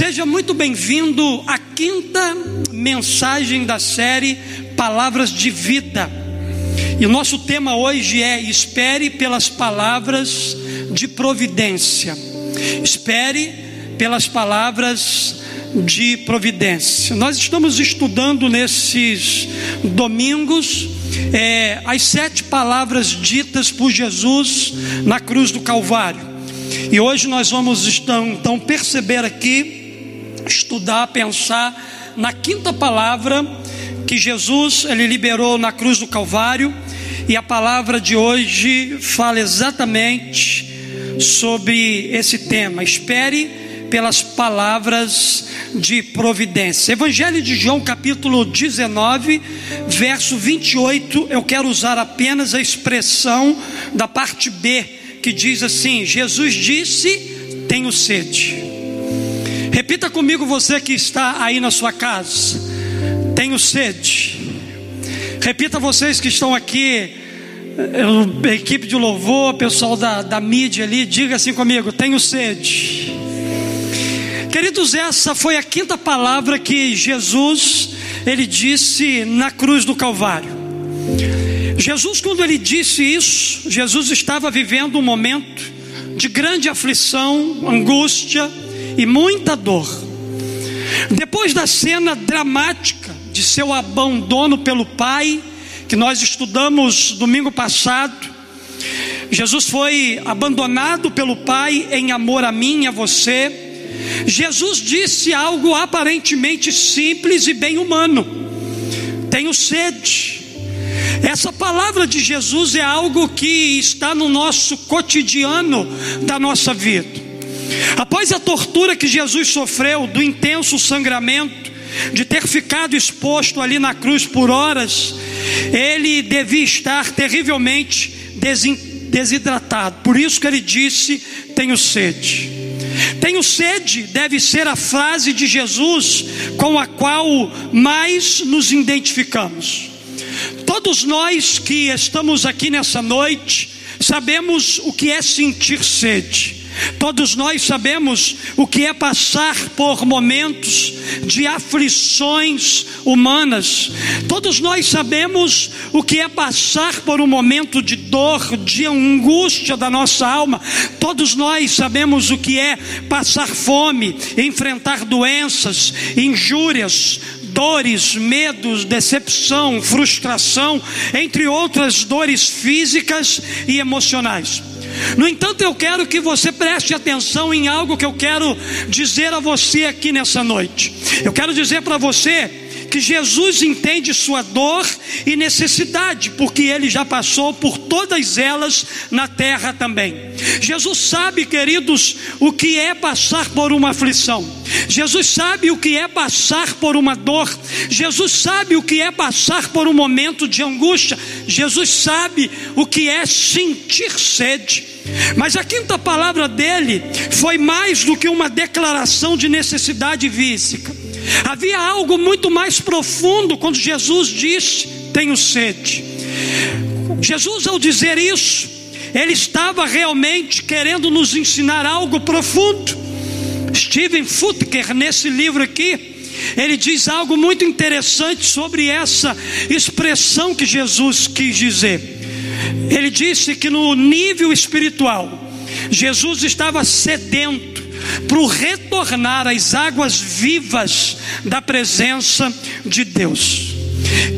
Seja muito bem-vindo à quinta mensagem da série Palavras de Vida. E o nosso tema hoje é Espere pelas palavras de providência. Espere pelas palavras de providência. Nós estamos estudando nesses domingos é, as sete palavras ditas por Jesus na cruz do Calvário. E hoje nós vamos então, então perceber aqui, estudar, pensar na quinta palavra que Jesus ele liberou na cruz do Calvário. E a palavra de hoje fala exatamente sobre esse tema. Espere pelas palavras de providência. Evangelho de João, capítulo 19, verso 28. Eu quero usar apenas a expressão da parte B, que diz assim: Jesus disse: Tenho sede. Repita comigo, você que está aí na sua casa: Tenho sede. Repita vocês que estão aqui a equipe de louvor, pessoal da, da mídia ali, diga assim comigo: tenho sede. Queridos, essa foi a quinta palavra que Jesus ele disse na cruz do Calvário. Jesus, quando ele disse isso, Jesus estava vivendo um momento de grande aflição, angústia e muita dor. Depois da cena dramática de seu abandono pelo Pai, que nós estudamos domingo passado, Jesus foi abandonado pelo Pai em amor a mim e a você Jesus disse algo aparentemente simples e bem humano: tenho sede. Essa palavra de Jesus é algo que está no nosso cotidiano da nossa vida. Após a tortura que Jesus sofreu, do intenso sangramento, de ter ficado exposto ali na cruz por horas, ele devia estar terrivelmente desidratado. Por isso que ele disse: Tenho sede. Tenho sede, deve ser a frase de Jesus com a qual mais nos identificamos. Todos nós que estamos aqui nessa noite, sabemos o que é sentir sede. Todos nós sabemos o que é passar por momentos de aflições humanas. Todos nós sabemos o que é passar por um momento de dor, de angústia da nossa alma. Todos nós sabemos o que é passar fome, enfrentar doenças, injúrias, dores, medos, decepção, frustração, entre outras dores físicas e emocionais. No entanto, eu quero que você preste atenção em algo que eu quero dizer a você aqui nessa noite. Eu quero dizer para você que Jesus entende sua dor e necessidade, porque ele já passou por todas elas na terra também. Jesus sabe, queridos, o que é passar por uma aflição. Jesus sabe o que é passar por uma dor. Jesus sabe o que é passar por um momento de angústia. Jesus sabe o que é sentir sede. Mas a quinta palavra dele foi mais do que uma declaração de necessidade física. Havia algo muito mais profundo quando Jesus disse: Tenho sede. Jesus, ao dizer isso, ele estava realmente querendo nos ensinar algo profundo. Steven Futker, nesse livro aqui, ele diz algo muito interessante sobre essa expressão que Jesus quis dizer. Ele disse que no nível espiritual, Jesus estava sedento para retornar às águas vivas da presença de Deus.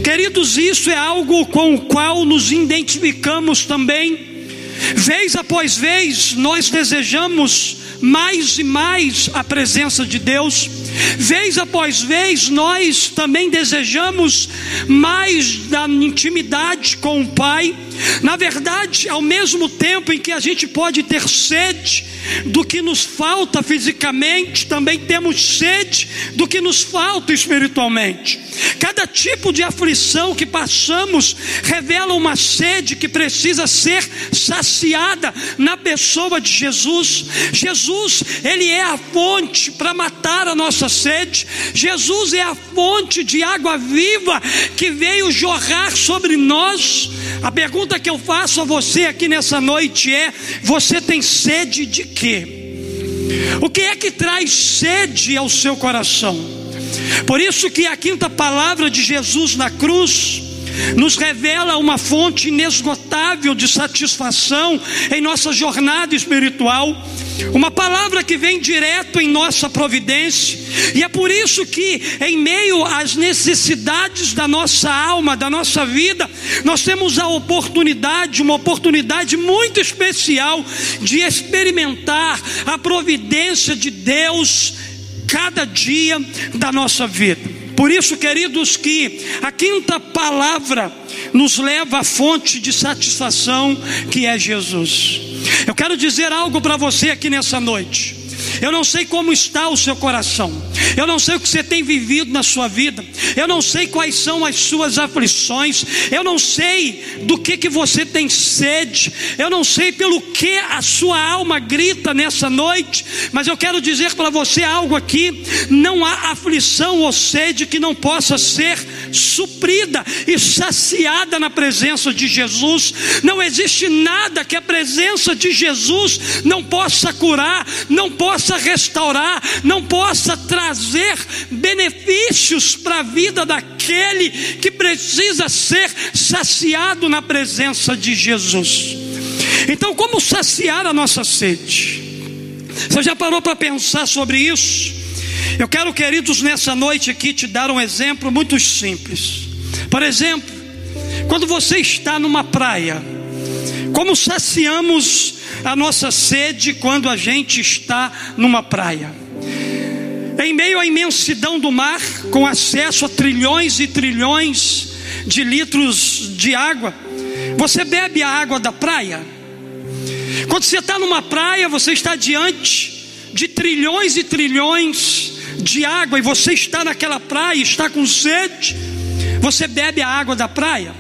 Queridos, isso é algo com o qual nos identificamos também. Vez após vez, nós desejamos mais e mais a presença de Deus. Vez após vez, nós também desejamos mais da intimidade com o Pai. Na verdade, ao mesmo tempo em que a gente pode ter sede do que nos falta fisicamente, também temos sede do que nos falta espiritualmente. Cada tipo de aflição que passamos revela uma sede que precisa ser saciada na pessoa de Jesus. Jesus, ele é a fonte para matar a nossa sede. Jesus é a fonte de água viva que veio jorrar sobre nós. A pergunta que eu faço a você aqui nessa noite é: você tem sede de quê? O que é que traz sede ao seu coração? Por isso que a quinta palavra de Jesus na cruz nos revela uma fonte inesgotável de satisfação em nossa jornada espiritual, uma palavra que vem direto em nossa providência, e é por isso que, em meio às necessidades da nossa alma, da nossa vida, nós temos a oportunidade, uma oportunidade muito especial, de experimentar a providência de Deus cada dia da nossa vida. Por isso, queridos, que a quinta palavra nos leva à fonte de satisfação que é Jesus. Eu quero dizer algo para você aqui nessa noite. Eu não sei como está o seu coração. Eu não sei o que você tem vivido na sua vida. Eu não sei quais são as suas aflições. Eu não sei do que que você tem sede. Eu não sei pelo que a sua alma grita nessa noite, mas eu quero dizer para você algo aqui, não há aflição ou sede que não possa ser suprida e saciada na presença de Jesus. Não existe nada que a presença de Jesus não possa curar, não possa restaurar, não possa trazer benefícios para a vida daquele que precisa ser saciado na presença de Jesus. Então, como saciar a nossa sede? Você já parou para pensar sobre isso? Eu quero, queridos, nessa noite aqui te dar um exemplo muito simples. Por exemplo, quando você está numa praia, como saciamos a nossa sede quando a gente está numa praia? Em meio à imensidão do mar, com acesso a trilhões e trilhões de litros de água, você bebe a água da praia? Quando você está numa praia, você está diante de trilhões e trilhões de água e você está naquela praia, está com sede, você bebe a água da praia?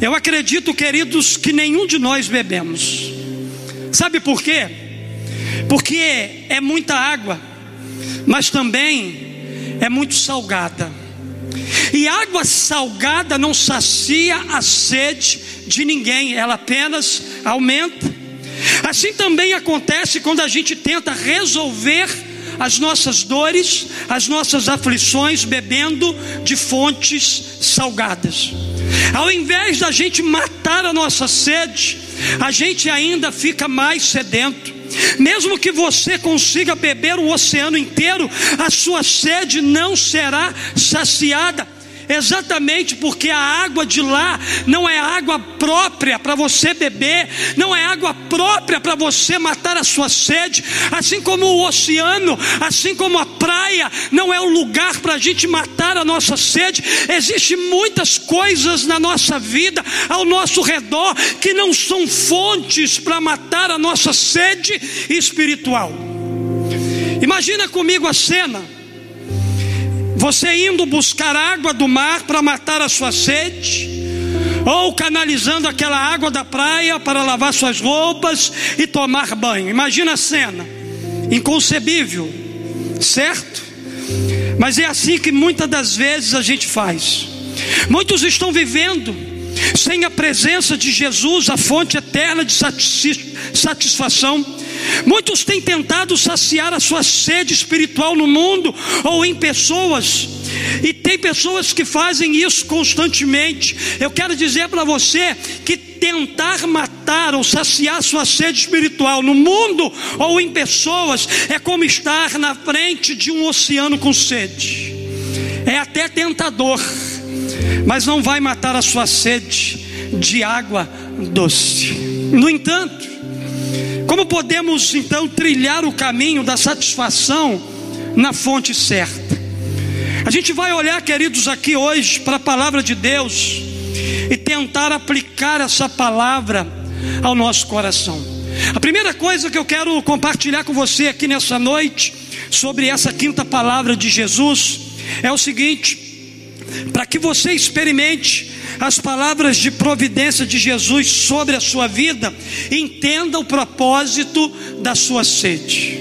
Eu acredito, queridos, que nenhum de nós bebemos. Sabe por quê? Porque é muita água, mas também é muito salgada. E água salgada não sacia a sede de ninguém, ela apenas aumenta. Assim também acontece quando a gente tenta resolver as nossas dores, as nossas aflições, bebendo de fontes salgadas. Ao invés da gente matar a nossa sede, a gente ainda fica mais sedento. Mesmo que você consiga beber o oceano inteiro, a sua sede não será saciada. Exatamente porque a água de lá não é água própria para você beber, não é água própria para você matar a sua sede, assim como o oceano, assim como a praia, não é o lugar para a gente matar a nossa sede. Existem muitas coisas na nossa vida, ao nosso redor, que não são fontes para matar a nossa sede espiritual. Imagina comigo a cena você indo buscar água do mar para matar a sua sede, ou canalizando aquela água da praia para lavar suas roupas e tomar banho. Imagina a cena, inconcebível, certo? Mas é assim que muitas das vezes a gente faz. Muitos estão vivendo sem a presença de Jesus, a fonte eterna de satisfação Muitos têm tentado saciar a sua sede espiritual no mundo ou em pessoas, e tem pessoas que fazem isso constantemente. Eu quero dizer para você que tentar matar ou saciar sua sede espiritual no mundo ou em pessoas é como estar na frente de um oceano com sede. É até tentador, mas não vai matar a sua sede de água doce. No entanto, como podemos então trilhar o caminho da satisfação na fonte certa? A gente vai olhar, queridos, aqui hoje para a palavra de Deus e tentar aplicar essa palavra ao nosso coração. A primeira coisa que eu quero compartilhar com você aqui nessa noite, sobre essa quinta palavra de Jesus, é o seguinte: para que você experimente as palavras de providência de Jesus sobre a sua vida, entenda o propósito da sua sede.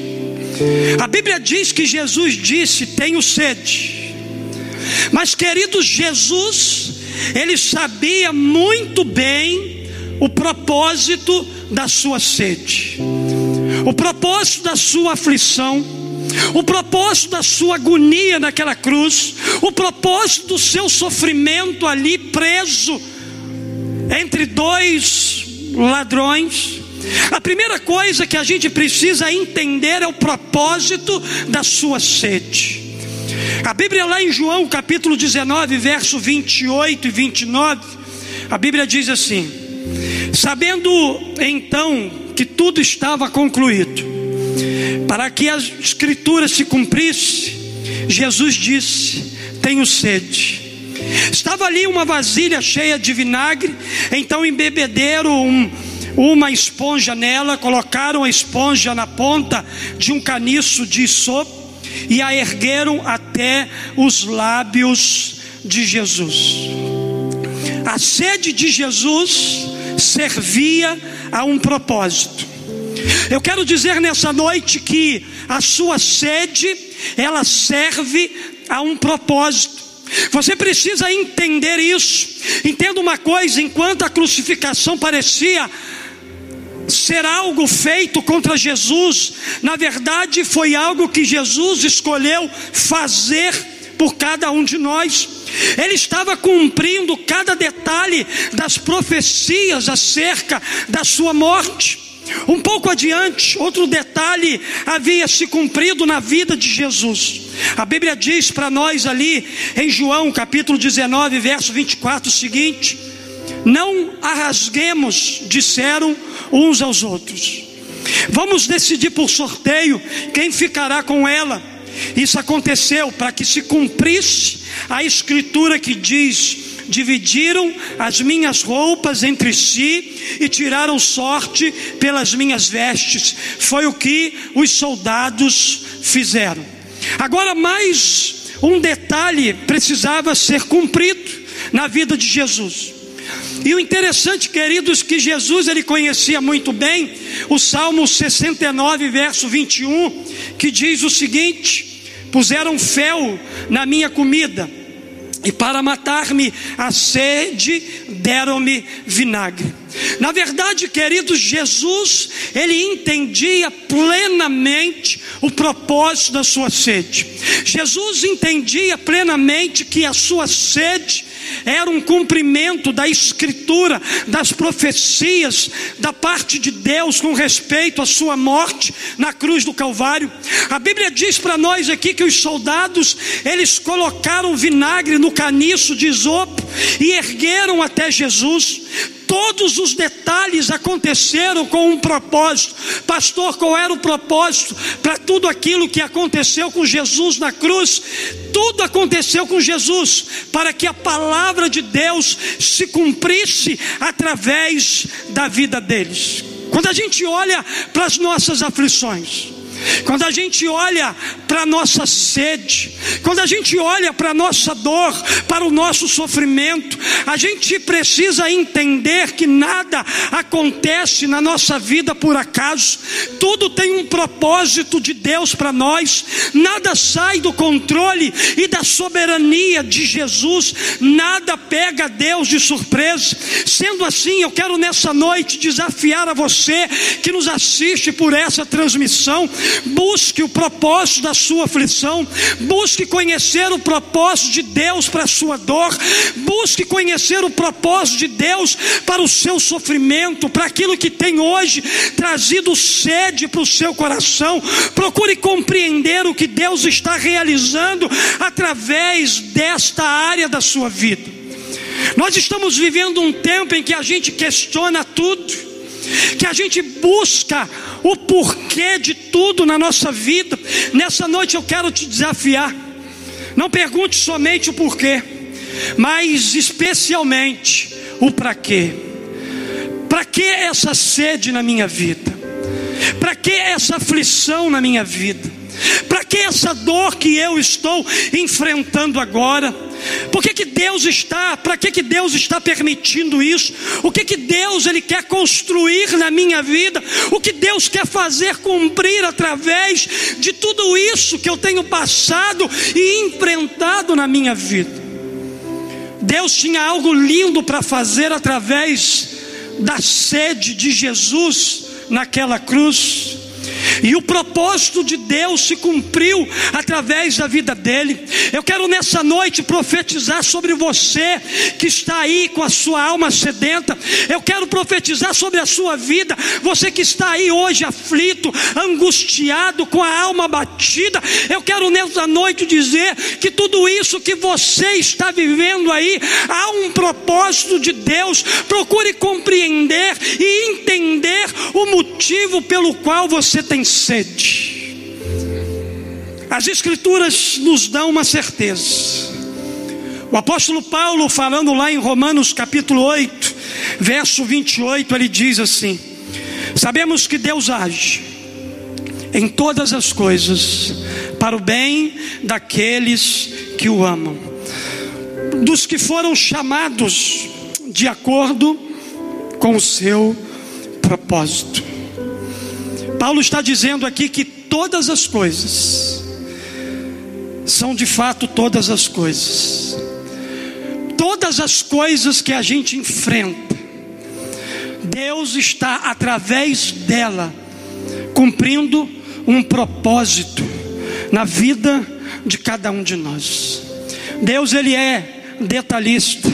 A Bíblia diz que Jesus disse: Tenho sede. Mas, querido Jesus, ele sabia muito bem o propósito da sua sede. o propósito da sua aflição, o propósito da sua agonia naquela cruz, o propósito do seu sofrimento ali preso entre dois ladrões. A primeira coisa que a gente precisa entender é o propósito da sua sede. A Bíblia, lá em João capítulo 19, verso 28 e 29, a Bíblia diz assim: Sabendo então que tudo estava concluído, para que a Escritura se cumprisse, Jesus disse: Tenho sede. Estava ali uma vasilha cheia de vinagre, então embebederam um, uma esponja nela, colocaram a esponja na ponta de um caniço de sopa e a ergueram até os lábios de Jesus. A sede de Jesus servia a um propósito. Eu quero dizer nessa noite que a sua sede, ela serve a um propósito. Você precisa entender isso. Entenda uma coisa: enquanto a crucificação parecia ser algo feito contra Jesus, na verdade foi algo que Jesus escolheu fazer por cada um de nós. Ele estava cumprindo cada detalhe das profecias acerca da sua morte. Um pouco adiante, outro detalhe havia se cumprido na vida de Jesus. A Bíblia diz para nós ali em João capítulo 19, verso 24 o seguinte: Não a rasguemos, disseram uns aos outros. Vamos decidir por sorteio quem ficará com ela. Isso aconteceu para que se cumprisse a escritura que diz: dividiram as minhas roupas entre si e tiraram sorte pelas minhas vestes. Foi o que os soldados fizeram. Agora, mais um detalhe precisava ser cumprido na vida de Jesus. E o interessante, queridos, que Jesus ele conhecia muito bem o Salmo 69, verso 21, que diz o seguinte: Puseram fel na minha comida, e para matar-me a sede, deram-me vinagre. Na verdade, queridos, Jesus, ele entendia plenamente o propósito da sua sede. Jesus entendia plenamente que a sua sede era um cumprimento da escritura, das profecias da parte de Deus com respeito à sua morte na cruz do Calvário. A Bíblia diz para nós aqui que os soldados, eles colocaram vinagre no caniço de isopo e ergueram até Jesus todos os detalhes aconteceram com um propósito. Pastor, qual era o propósito para tudo aquilo que aconteceu com Jesus na cruz? Tudo aconteceu com Jesus para que a palavra de Deus se cumprisse através da vida deles. Quando a gente olha para as nossas aflições, quando a gente olha para a nossa sede, quando a gente olha para a nossa dor, para o nosso sofrimento, a gente precisa entender que nada acontece na nossa vida por acaso, tudo tem um propósito de Deus para nós, nada sai do controle e da soberania de Jesus, nada pega Deus de surpresa. Sendo assim, eu quero nessa noite desafiar a você que nos assiste por essa transmissão busque o propósito da sua aflição, busque conhecer o propósito de Deus para a sua dor, busque conhecer o propósito de Deus para o seu sofrimento, para aquilo que tem hoje trazido sede para o seu coração. Procure compreender o que Deus está realizando através desta área da sua vida. Nós estamos vivendo um tempo em que a gente questiona tudo que a gente busca o porquê de tudo na nossa vida. Nessa noite eu quero te desafiar. Não pergunte somente o porquê, mas especialmente o para quê. Para que essa sede na minha vida? Para que essa aflição na minha vida? Que essa dor que eu estou enfrentando agora? Por que, que Deus está? Para que, que Deus está permitindo isso? O que, que Deus ele quer construir na minha vida? O que Deus quer fazer cumprir através de tudo isso que eu tenho passado e enfrentado na minha vida? Deus tinha algo lindo para fazer através da sede de Jesus naquela cruz. E o propósito de Deus se cumpriu através da vida dele. Eu quero nessa noite profetizar sobre você que está aí com a sua alma sedenta. Eu quero profetizar sobre a sua vida. Você que está aí hoje aflito, angustiado, com a alma batida. Eu quero nessa noite dizer que tudo isso que você está vivendo aí, há um propósito de Deus. Procure compreender e entender o motivo pelo qual você tem tem sede. As Escrituras nos dão uma certeza. O apóstolo Paulo, falando lá em Romanos capítulo 8, verso 28, ele diz assim: Sabemos que Deus age em todas as coisas para o bem daqueles que o amam, dos que foram chamados de acordo com o seu propósito. Paulo está dizendo aqui que todas as coisas são de fato todas as coisas. Todas as coisas que a gente enfrenta, Deus está através dela cumprindo um propósito na vida de cada um de nós. Deus ele é detalhista.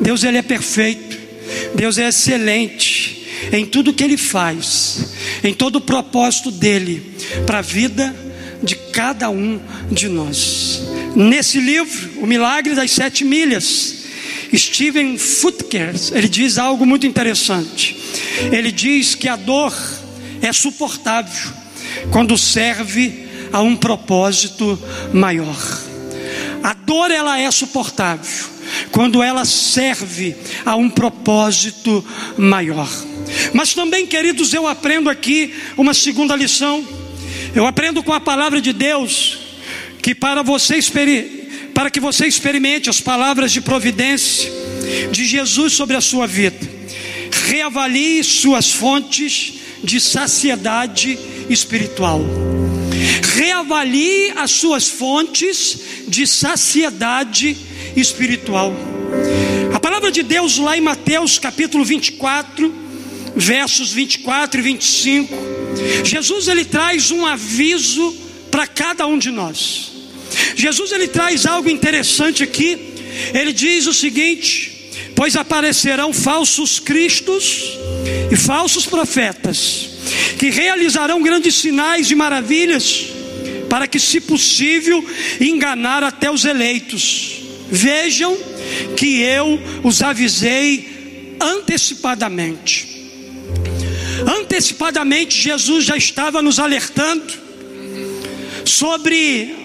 Deus ele é perfeito. Deus é excelente em tudo que ele faz em todo o propósito dele para a vida de cada um de nós. Nesse livro, O Milagre das Sete Milhas, Steven Futkers, ele diz algo muito interessante. Ele diz que a dor é suportável quando serve a um propósito maior. A dor ela é suportável quando ela serve a um propósito maior. Mas também, queridos, eu aprendo aqui uma segunda lição. Eu aprendo com a palavra de Deus que para você para que você experimente as palavras de providência de Jesus sobre a sua vida, reavalie suas fontes de saciedade espiritual. Reavalie as suas fontes de saciedade espiritual. A palavra de Deus lá em Mateus capítulo 24, versos 24 e 25, Jesus ele traz um aviso para cada um de nós. Jesus ele traz algo interessante aqui. Ele diz o seguinte: pois aparecerão falsos cristos e falsos profetas, que realizarão grandes sinais e maravilhas, para que, se possível, enganar até os eleitos. Vejam que eu os avisei antecipadamente. Antecipadamente, Jesus já estava nos alertando sobre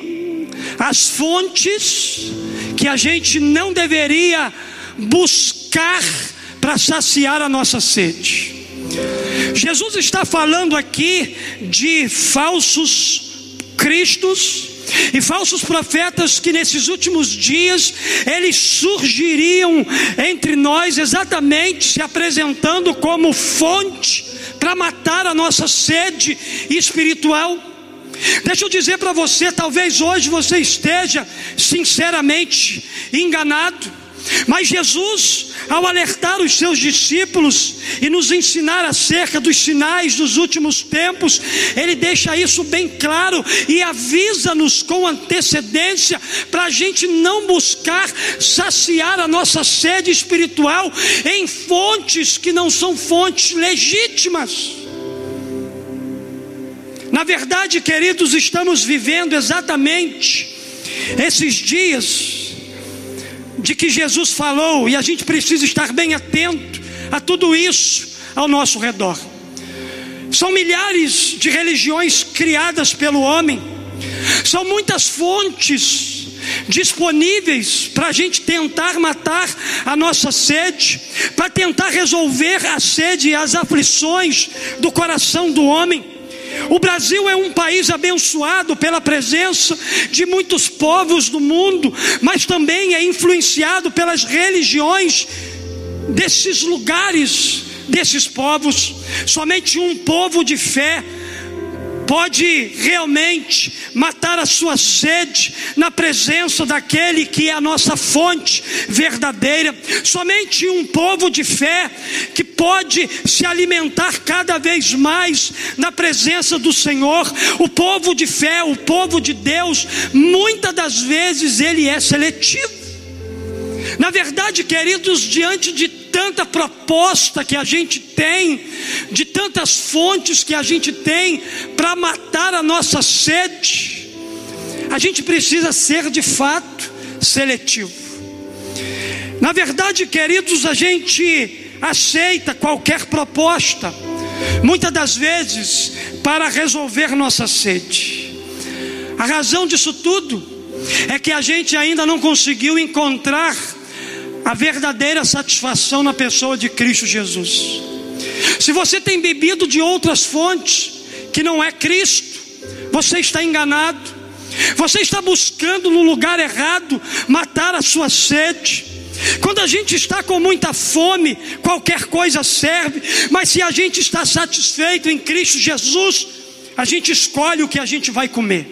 as fontes que a gente não deveria buscar para saciar a nossa sede. Jesus está falando aqui de falsos cristos e falsos profetas que nesses últimos dias eles surgiriam entre nós exatamente se apresentando como fonte para matar a nossa sede espiritual. Deixa eu dizer para você, talvez hoje você esteja sinceramente enganado. Mas Jesus, ao alertar os seus discípulos e nos ensinar acerca dos sinais dos últimos tempos, ele deixa isso bem claro e avisa-nos com antecedência para a gente não buscar saciar a nossa sede espiritual em fontes que não são fontes legítimas. Na verdade, queridos, estamos vivendo exatamente esses dias de que Jesus falou, e a gente precisa estar bem atento a tudo isso ao nosso redor. São milhares de religiões criadas pelo homem, são muitas fontes disponíveis para a gente tentar matar a nossa sede, para tentar resolver a sede e as aflições do coração do homem. O Brasil é um país abençoado pela presença de muitos povos do mundo, mas também é influenciado pelas religiões desses lugares, desses povos. Somente um povo de fé pode realmente matar a sua sede na presença daquele que é a nossa fonte verdadeira. Somente um povo de fé que pode se alimentar cada vez mais na presença do Senhor. O povo de fé, o povo de Deus, muitas das vezes ele é seletivo. Na verdade, queridos, diante de tanta proposta que a gente tem, de tantas fontes que a gente tem para matar a nossa sede, a gente precisa ser de fato seletivo. Na verdade, queridos, a gente aceita qualquer proposta, muitas das vezes para resolver nossa sede. A razão disso tudo é que a gente ainda não conseguiu encontrar a verdadeira satisfação na pessoa de Cristo Jesus. Se você tem bebido de outras fontes que não é Cristo, você está enganado. Você está buscando no lugar errado matar a sua sede. Quando a gente está com muita fome, qualquer coisa serve, mas se a gente está satisfeito em Cristo Jesus, a gente escolhe o que a gente vai comer.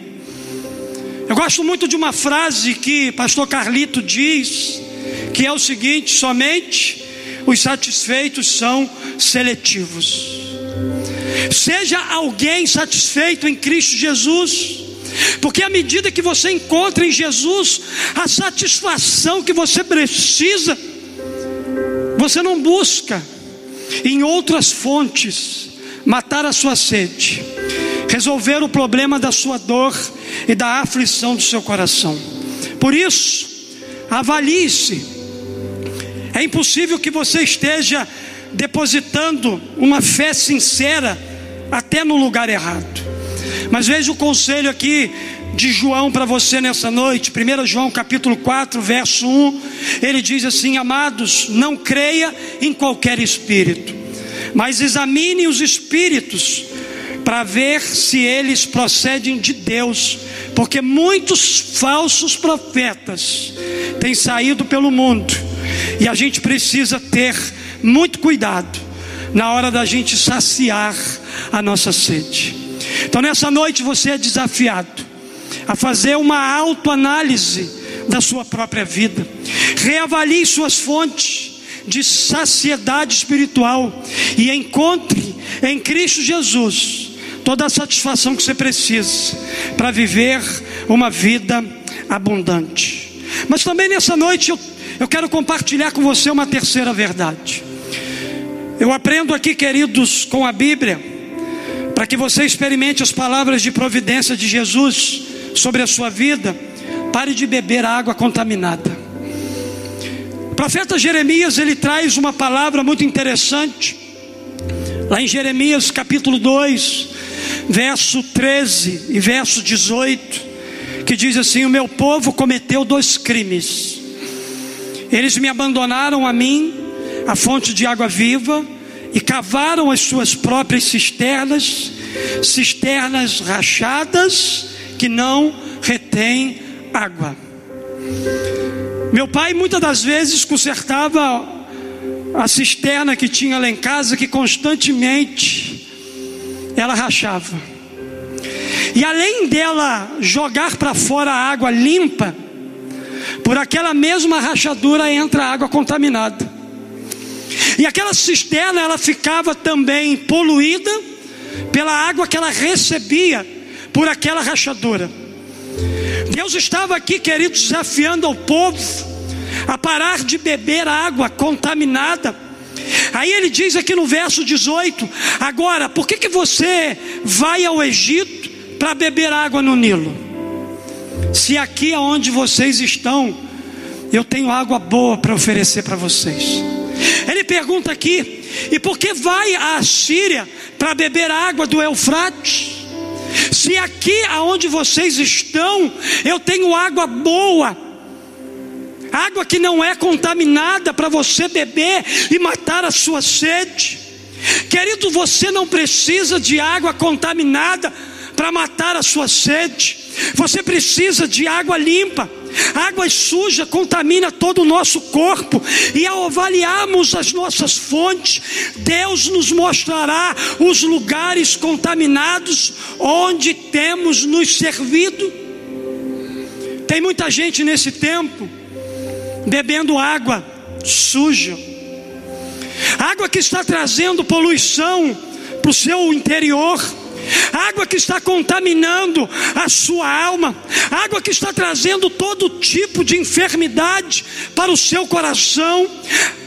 Eu gosto muito de uma frase que pastor Carlito diz, que é o seguinte: somente os satisfeitos são seletivos. Seja alguém satisfeito em Cristo Jesus, porque à medida que você encontra em Jesus a satisfação que você precisa, você não busca em outras fontes matar a sua sede, resolver o problema da sua dor e da aflição do seu coração. Por isso, avalie-se é impossível que você esteja depositando uma fé sincera até no lugar errado. Mas veja o conselho aqui de João para você nessa noite, 1 João capítulo 4, verso 1, ele diz assim: Amados, não creia em qualquer espírito, mas examine os espíritos para ver se eles procedem de Deus, porque muitos falsos profetas têm saído pelo mundo e a gente precisa ter muito cuidado na hora da gente saciar a nossa sede. Então, nessa noite, você é desafiado a fazer uma autoanálise da sua própria vida, reavalie suas fontes de saciedade espiritual e encontre em Cristo Jesus toda a satisfação que você precisa para viver uma vida abundante. Mas também nessa noite eu eu quero compartilhar com você uma terceira verdade. Eu aprendo aqui, queridos, com a Bíblia, para que você experimente as palavras de providência de Jesus sobre a sua vida. Pare de beber água contaminada. O profeta Jeremias, ele traz uma palavra muito interessante. Lá em Jeremias capítulo 2, verso 13 e verso 18, que diz assim: O meu povo cometeu dois crimes. Eles me abandonaram a mim, a fonte de água viva, e cavaram as suas próprias cisternas, cisternas rachadas que não retêm água. Meu pai muitas das vezes consertava a cisterna que tinha lá em casa, que constantemente ela rachava. E além dela jogar para fora a água limpa, por aquela mesma rachadura entra água contaminada. E aquela cisterna ela ficava também poluída pela água que ela recebia por aquela rachadura. Deus estava aqui, querido, desafiando ao povo a parar de beber água contaminada. Aí ele diz aqui no verso 18: Agora, por que, que você vai ao Egito para beber água no Nilo? Se aqui onde vocês estão, eu tenho água boa para oferecer para vocês. Ele pergunta aqui: e por que vai a Síria para beber água do Eufrates? Se aqui aonde vocês estão, eu tenho água boa, água que não é contaminada para você beber e matar a sua sede. Querido, você não precisa de água contaminada para matar a sua sede. Você precisa de água limpa. Água suja contamina todo o nosso corpo, e ao avaliarmos as nossas fontes, Deus nos mostrará os lugares contaminados onde temos nos servido. Tem muita gente nesse tempo bebendo água suja. água que está trazendo poluição para o seu interior água que está contaminando a sua alma, água que está trazendo todo tipo de enfermidade para o seu coração.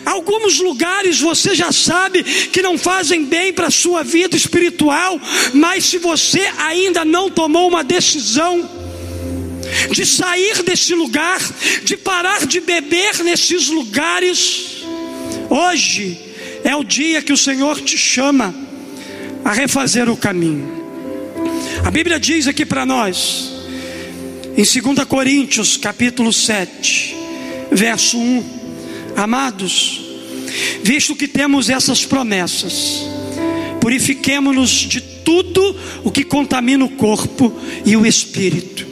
Alguns lugares você já sabe que não fazem bem para a sua vida espiritual, mas se você ainda não tomou uma decisão, de sair desse lugar, de parar de beber nesses lugares, hoje é o dia que o Senhor te chama a refazer o caminho. A Bíblia diz aqui para nós, em 2 Coríntios, capítulo 7, verso 1: Amados, visto que temos essas promessas, purifiquemo-nos de tudo o que contamina o corpo e o espírito,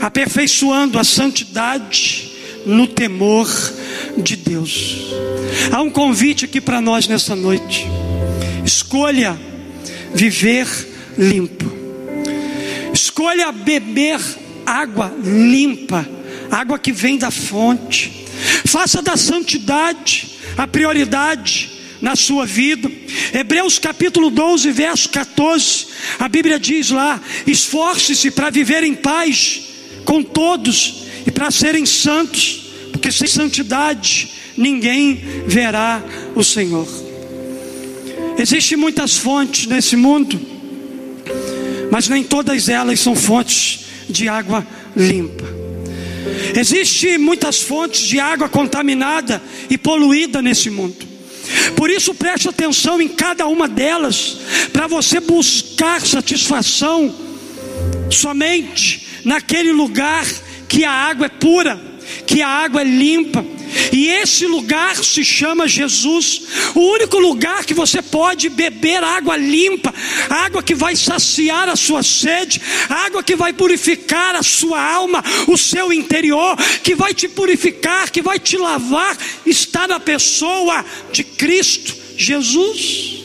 aperfeiçoando a santidade no temor de Deus. Há um convite aqui para nós nessa noite. Escolha viver limpo. Escolha beber água limpa, água que vem da fonte. Faça da santidade a prioridade na sua vida. Hebreus capítulo 12, verso 14. A Bíblia diz lá: esforce-se para viver em paz com todos e para serem santos, porque sem santidade ninguém verá o Senhor. Existem muitas fontes nesse mundo, mas nem todas elas são fontes de água limpa. Existem muitas fontes de água contaminada e poluída nesse mundo. Por isso preste atenção em cada uma delas, para você buscar satisfação somente naquele lugar que a água é pura, que a água é limpa, e esse lugar se chama Jesus. O único lugar que você pode beber água limpa, água que vai saciar a sua sede, água que vai purificar a sua alma, o seu interior, que vai te purificar, que vai te lavar, está na pessoa de Cristo Jesus.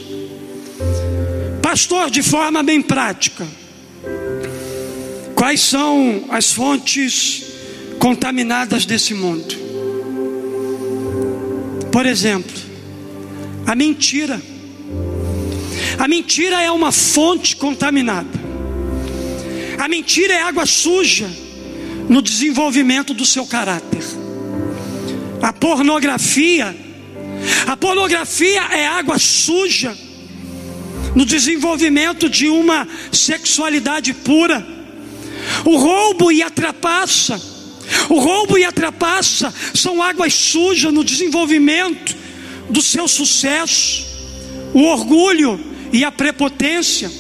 Pastor, de forma bem prática, quais são as fontes contaminadas desse mundo? Por exemplo, a mentira. A mentira é uma fonte contaminada. A mentira é água suja no desenvolvimento do seu caráter. A pornografia, a pornografia é água suja no desenvolvimento de uma sexualidade pura. O roubo e a trapaça o roubo e a trapaça são águas sujas no desenvolvimento do seu sucesso. O orgulho e a prepotência.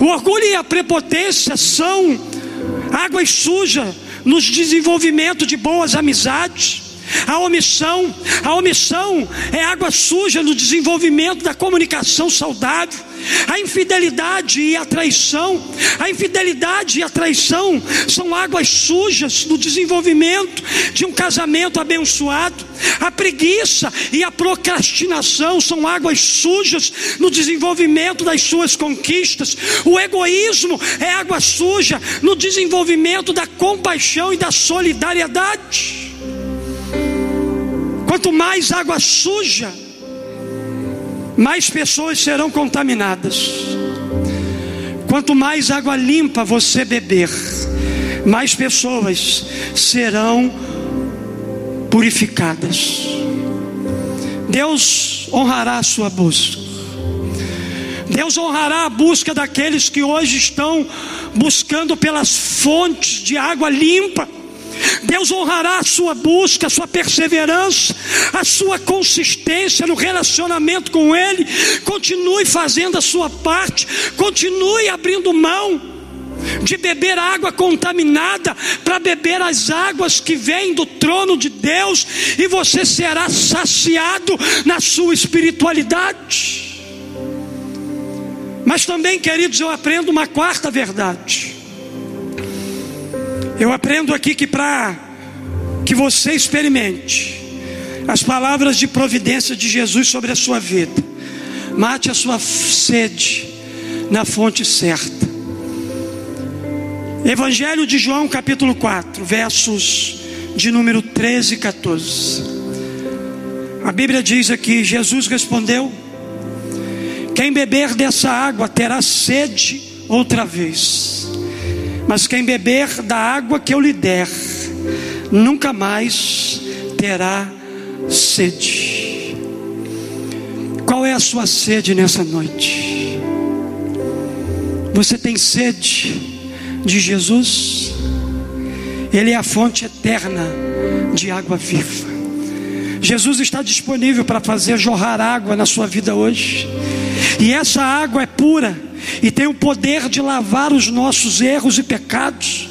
O orgulho e a prepotência são águas sujas no desenvolvimento de boas amizades. A omissão, a omissão é água suja no desenvolvimento da comunicação saudável. A infidelidade e a traição, a infidelidade e a traição são águas sujas no desenvolvimento de um casamento abençoado. A preguiça e a procrastinação são águas sujas no desenvolvimento das suas conquistas. O egoísmo é água suja no desenvolvimento da compaixão e da solidariedade. Quanto mais água suja, mais pessoas serão contaminadas. Quanto mais água limpa você beber, mais pessoas serão purificadas. Deus honrará a sua busca. Deus honrará a busca daqueles que hoje estão buscando pelas fontes de água limpa Deus honrará a sua busca, a sua perseverança, a sua consistência no relacionamento com Ele. Continue fazendo a sua parte, continue abrindo mão de beber água contaminada para beber as águas que vêm do trono de Deus e você será saciado na sua espiritualidade. Mas também, queridos, eu aprendo uma quarta verdade. Eu aprendo aqui que para que você experimente as palavras de providência de Jesus sobre a sua vida, mate a sua sede na fonte certa. Evangelho de João, capítulo 4, versos de número 13 e 14. A Bíblia diz aqui: Jesus respondeu: Quem beber dessa água terá sede outra vez, mas quem beber da água que eu lhe der, nunca mais terá sede. Qual é a sua sede nessa noite? Você tem sede de Jesus? Ele é a fonte eterna de água viva. Jesus está disponível para fazer jorrar água na sua vida hoje. E essa água é pura e tem o poder de lavar os nossos erros e pecados.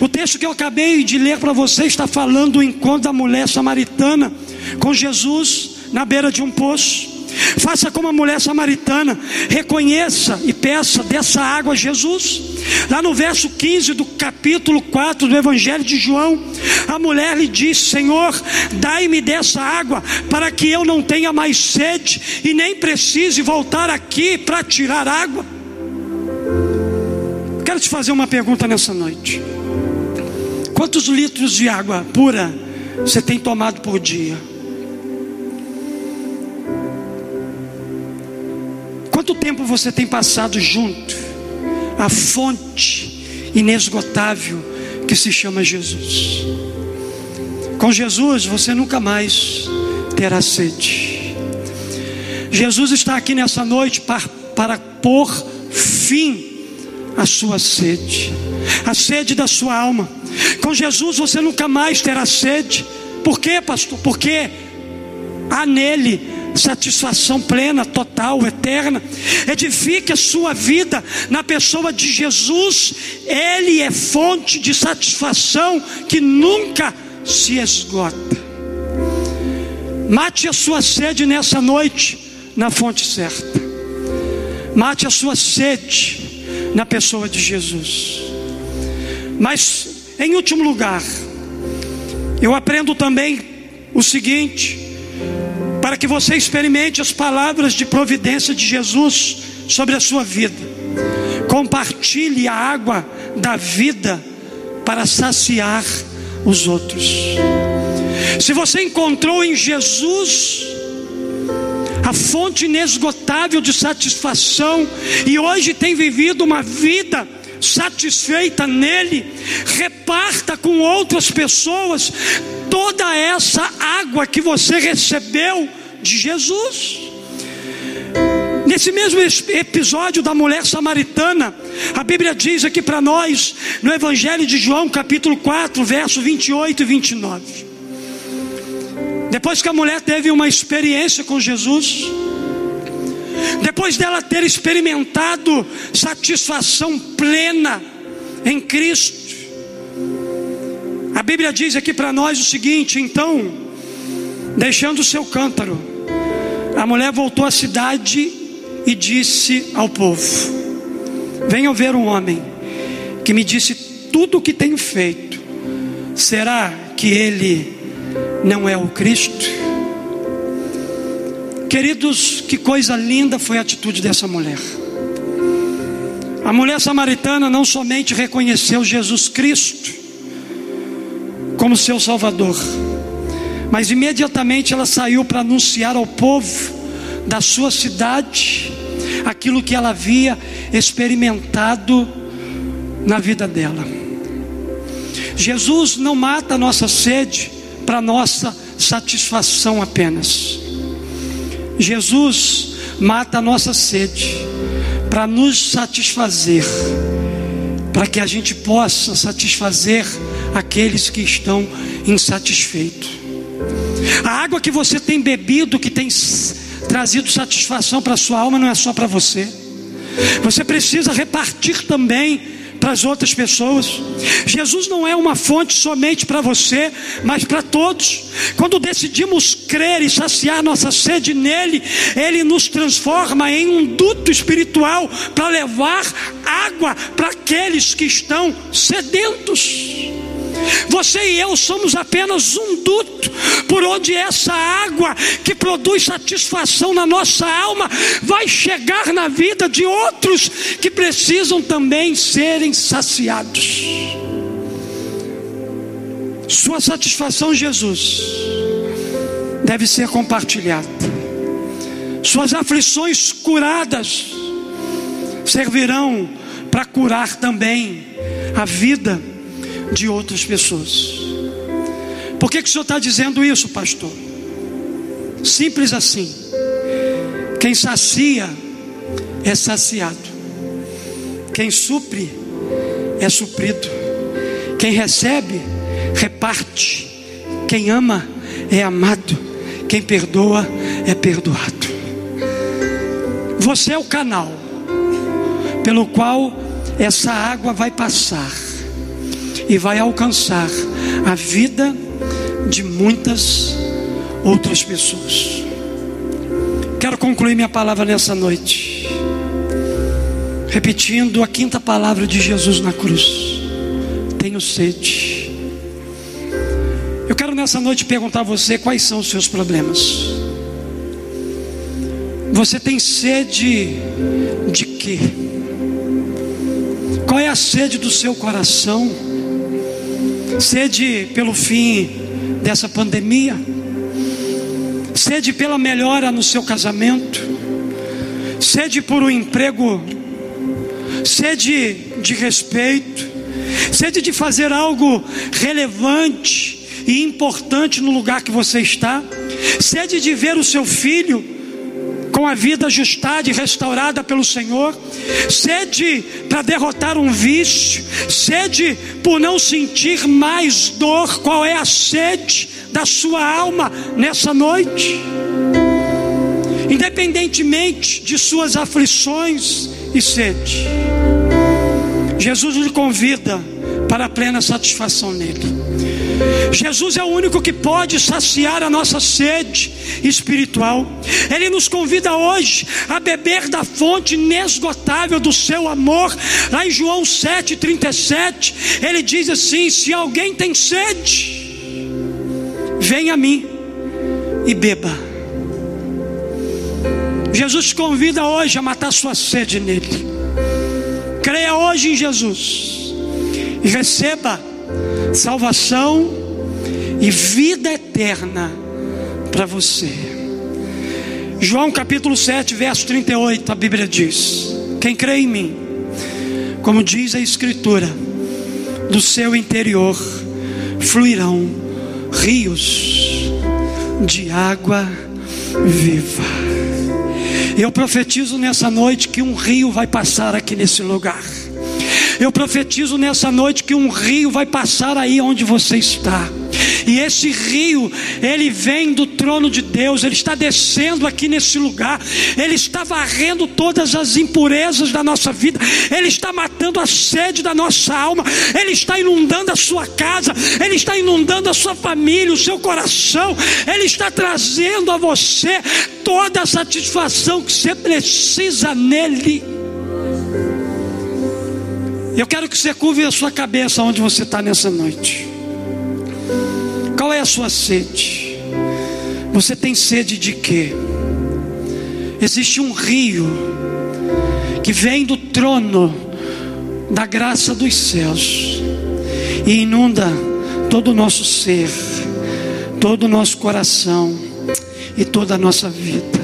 O texto que eu acabei de ler para você está falando do encontro da mulher samaritana com Jesus na beira de um poço. Faça como a mulher samaritana, reconheça e peça dessa água a Jesus. Lá no verso 15 do capítulo 4 do Evangelho de João, a mulher lhe disse: Senhor, dai-me dessa água, para que eu não tenha mais sede e nem precise voltar aqui para tirar água. Quero te fazer uma pergunta nessa noite: quantos litros de água pura você tem tomado por dia? Quanto tempo você tem passado junto à fonte inesgotável que se chama Jesus? Com Jesus você nunca mais terá sede. Jesus está aqui nessa noite para, para pôr fim à sua sede, a sede da sua alma. Com Jesus você nunca mais terá sede. Por quê, pastor? Porque há nele satisfação plena, total, eterna. Edifique a sua vida na pessoa de Jesus, Ele é fonte de satisfação que nunca se esgota. Mate a sua sede nessa noite na fonte certa. Mate a sua sede na pessoa de Jesus. Mas, em último lugar, eu aprendo também o seguinte: para que você experimente as palavras de providência de Jesus sobre a sua vida. Compartilhe a água da vida para saciar os outros. Se você encontrou em Jesus a fonte inesgotável de satisfação e hoje tem vivido uma vida satisfeita nele, reparta com outras pessoas toda essa água que você recebeu de Jesus. Nesse mesmo episódio da mulher samaritana, a Bíblia diz aqui para nós, no Evangelho de João, capítulo 4, verso 28 e 29. Depois que a mulher teve uma experiência com Jesus, depois dela ter experimentado satisfação plena em Cristo, a Bíblia diz aqui para nós o seguinte: então, deixando o seu cântaro, a mulher voltou à cidade e disse ao povo: Venham ver um homem que me disse tudo o que tenho feito. Será que ele não é o Cristo? Queridos, que coisa linda foi a atitude dessa mulher. A mulher samaritana não somente reconheceu Jesus Cristo como seu Salvador, mas imediatamente ela saiu para anunciar ao povo da sua cidade aquilo que ela havia experimentado na vida dela. Jesus não mata a nossa sede para nossa satisfação apenas. Jesus mata a nossa sede para nos satisfazer, para que a gente possa satisfazer aqueles que estão insatisfeitos. A água que você tem bebido, que tem trazido satisfação para sua alma, não é só para você. Você precisa repartir também para as outras pessoas. Jesus não é uma fonte somente para você, mas para todos. Quando decidimos crer e saciar nossa sede nele, ele nos transforma em um duto espiritual para levar água para aqueles que estão sedentos. Você e eu somos apenas um duto por onde essa água que produz satisfação na nossa alma vai chegar na vida de outros que precisam também serem saciados. Sua satisfação, Jesus, deve ser compartilhada. Suas aflições curadas servirão para curar também a vida de outras pessoas. Por que, que o senhor está dizendo isso, pastor? Simples assim. Quem sacia é saciado, quem supre é suprido, quem recebe, reparte, quem ama é amado, quem perdoa é perdoado. Você é o canal pelo qual essa água vai passar e vai alcançar a vida de muitas outras pessoas. Quero concluir minha palavra nessa noite, repetindo a quinta palavra de Jesus na cruz: Tenho sede. Eu quero nessa noite perguntar a você quais são os seus problemas. Você tem sede de quê? Qual é a sede do seu coração? Sede pelo fim dessa pandemia? Sede pela melhora no seu casamento? Sede por um emprego? Sede de respeito? Sede de fazer algo relevante e importante no lugar que você está? Sede de ver o seu filho? Com a vida ajustada e restaurada pelo Senhor, sede para derrotar um vício, sede por não sentir mais dor. Qual é a sede da sua alma nessa noite? Independentemente de suas aflições e sede, Jesus lhe convida para a plena satisfação nele. Jesus é o único que pode saciar a nossa sede espiritual. Ele nos convida hoje a beber da fonte inesgotável do seu amor. Lá em João 7,37, ele diz assim: Se alguém tem sede, venha a mim e beba. Jesus te convida hoje a matar sua sede nele. Creia hoje em Jesus e receba salvação e vida eterna para você. João capítulo 7, verso 38, a Bíblia diz: Quem crê em mim, como diz a Escritura, do seu interior fluirão rios de água viva. Eu profetizo nessa noite que um rio vai passar aqui nesse lugar. Eu profetizo nessa noite que um rio vai passar aí onde você está. E esse rio, ele vem do trono de Deus, ele está descendo aqui nesse lugar, ele está varrendo todas as impurezas da nossa vida, ele está matando a sede da nossa alma, ele está inundando a sua casa, ele está inundando a sua família, o seu coração, ele está trazendo a você toda a satisfação que você precisa nele. Eu quero que você curve a sua cabeça onde você está nessa noite. Qual é a sua sede? Você tem sede de quê? Existe um rio que vem do trono da graça dos céus e inunda todo o nosso ser, todo o nosso coração e toda a nossa vida.